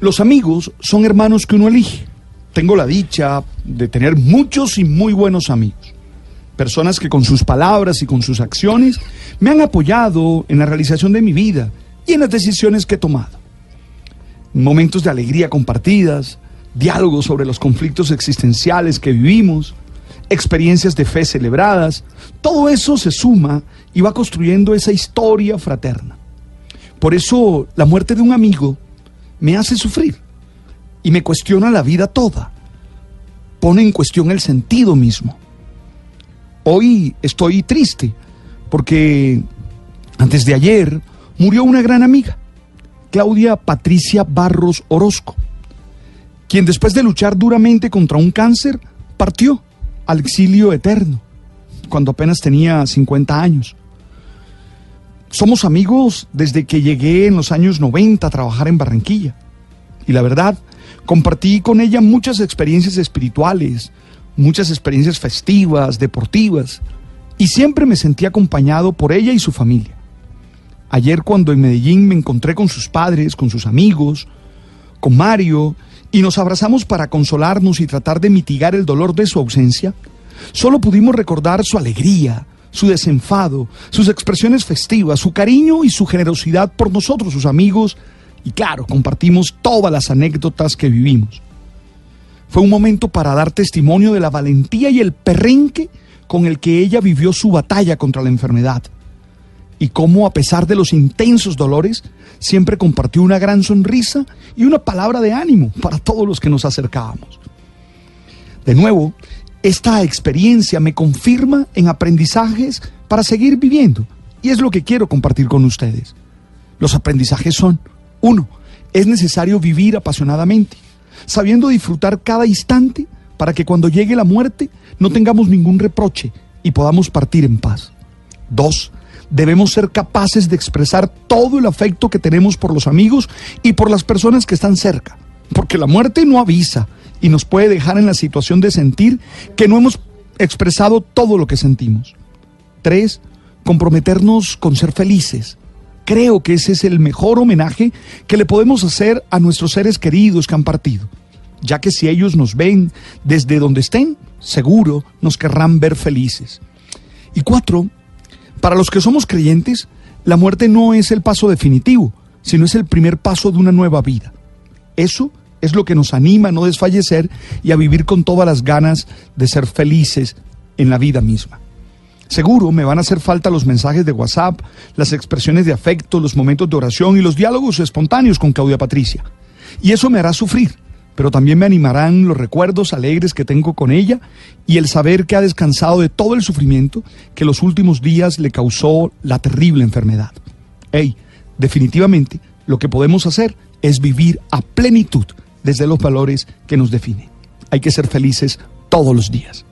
Los amigos son hermanos que uno elige. Tengo la dicha de tener muchos y muy buenos amigos. Personas que con sus palabras y con sus acciones me han apoyado en la realización de mi vida y en las decisiones que he tomado. Momentos de alegría compartidas, diálogos sobre los conflictos existenciales que vivimos, experiencias de fe celebradas, todo eso se suma y va construyendo esa historia fraterna. Por eso la muerte de un amigo me hace sufrir y me cuestiona la vida toda. Pone en cuestión el sentido mismo. Hoy estoy triste porque antes de ayer murió una gran amiga, Claudia Patricia Barros Orozco, quien después de luchar duramente contra un cáncer partió al exilio eterno cuando apenas tenía 50 años. Somos amigos desde que llegué en los años 90 a trabajar en Barranquilla. Y la verdad, compartí con ella muchas experiencias espirituales, muchas experiencias festivas, deportivas, y siempre me sentí acompañado por ella y su familia. Ayer cuando en Medellín me encontré con sus padres, con sus amigos, con Mario, y nos abrazamos para consolarnos y tratar de mitigar el dolor de su ausencia, solo pudimos recordar su alegría, su desenfado, sus expresiones festivas, su cariño y su generosidad por nosotros, sus amigos, y claro, compartimos todas las anécdotas que vivimos. Fue un momento para dar testimonio de la valentía y el perrenque con el que ella vivió su batalla contra la enfermedad. Y cómo, a pesar de los intensos dolores, siempre compartió una gran sonrisa y una palabra de ánimo para todos los que nos acercábamos. De nuevo, esta experiencia me confirma en aprendizajes para seguir viviendo. Y es lo que quiero compartir con ustedes. Los aprendizajes son, uno, es necesario vivir apasionadamente, sabiendo disfrutar cada instante para que cuando llegue la muerte no tengamos ningún reproche y podamos partir en paz. Dos, debemos ser capaces de expresar todo el afecto que tenemos por los amigos y por las personas que están cerca, porque la muerte no avisa, y nos puede dejar en la situación de sentir que no hemos expresado todo lo que sentimos. Tres, comprometernos con ser felices. Creo que ese es el mejor homenaje que le podemos hacer a nuestros seres queridos que han partido, ya que si ellos nos ven desde donde estén, seguro nos querrán ver felices. Y cuatro, para los que somos creyentes, la muerte no es el paso definitivo, sino es el primer paso de una nueva vida. Eso es lo que nos anima a no desfallecer y a vivir con todas las ganas de ser felices en la vida misma. Seguro me van a hacer falta los mensajes de WhatsApp, las expresiones de afecto, los momentos de oración y los diálogos espontáneos con Claudia Patricia. Y eso me hará sufrir, pero también me animarán los recuerdos alegres que tengo con ella y el saber que ha descansado de todo el sufrimiento que los últimos días le causó la terrible enfermedad. Hey, definitivamente lo que podemos hacer es vivir a plenitud desde los valores que nos definen. Hay que ser felices todos los días.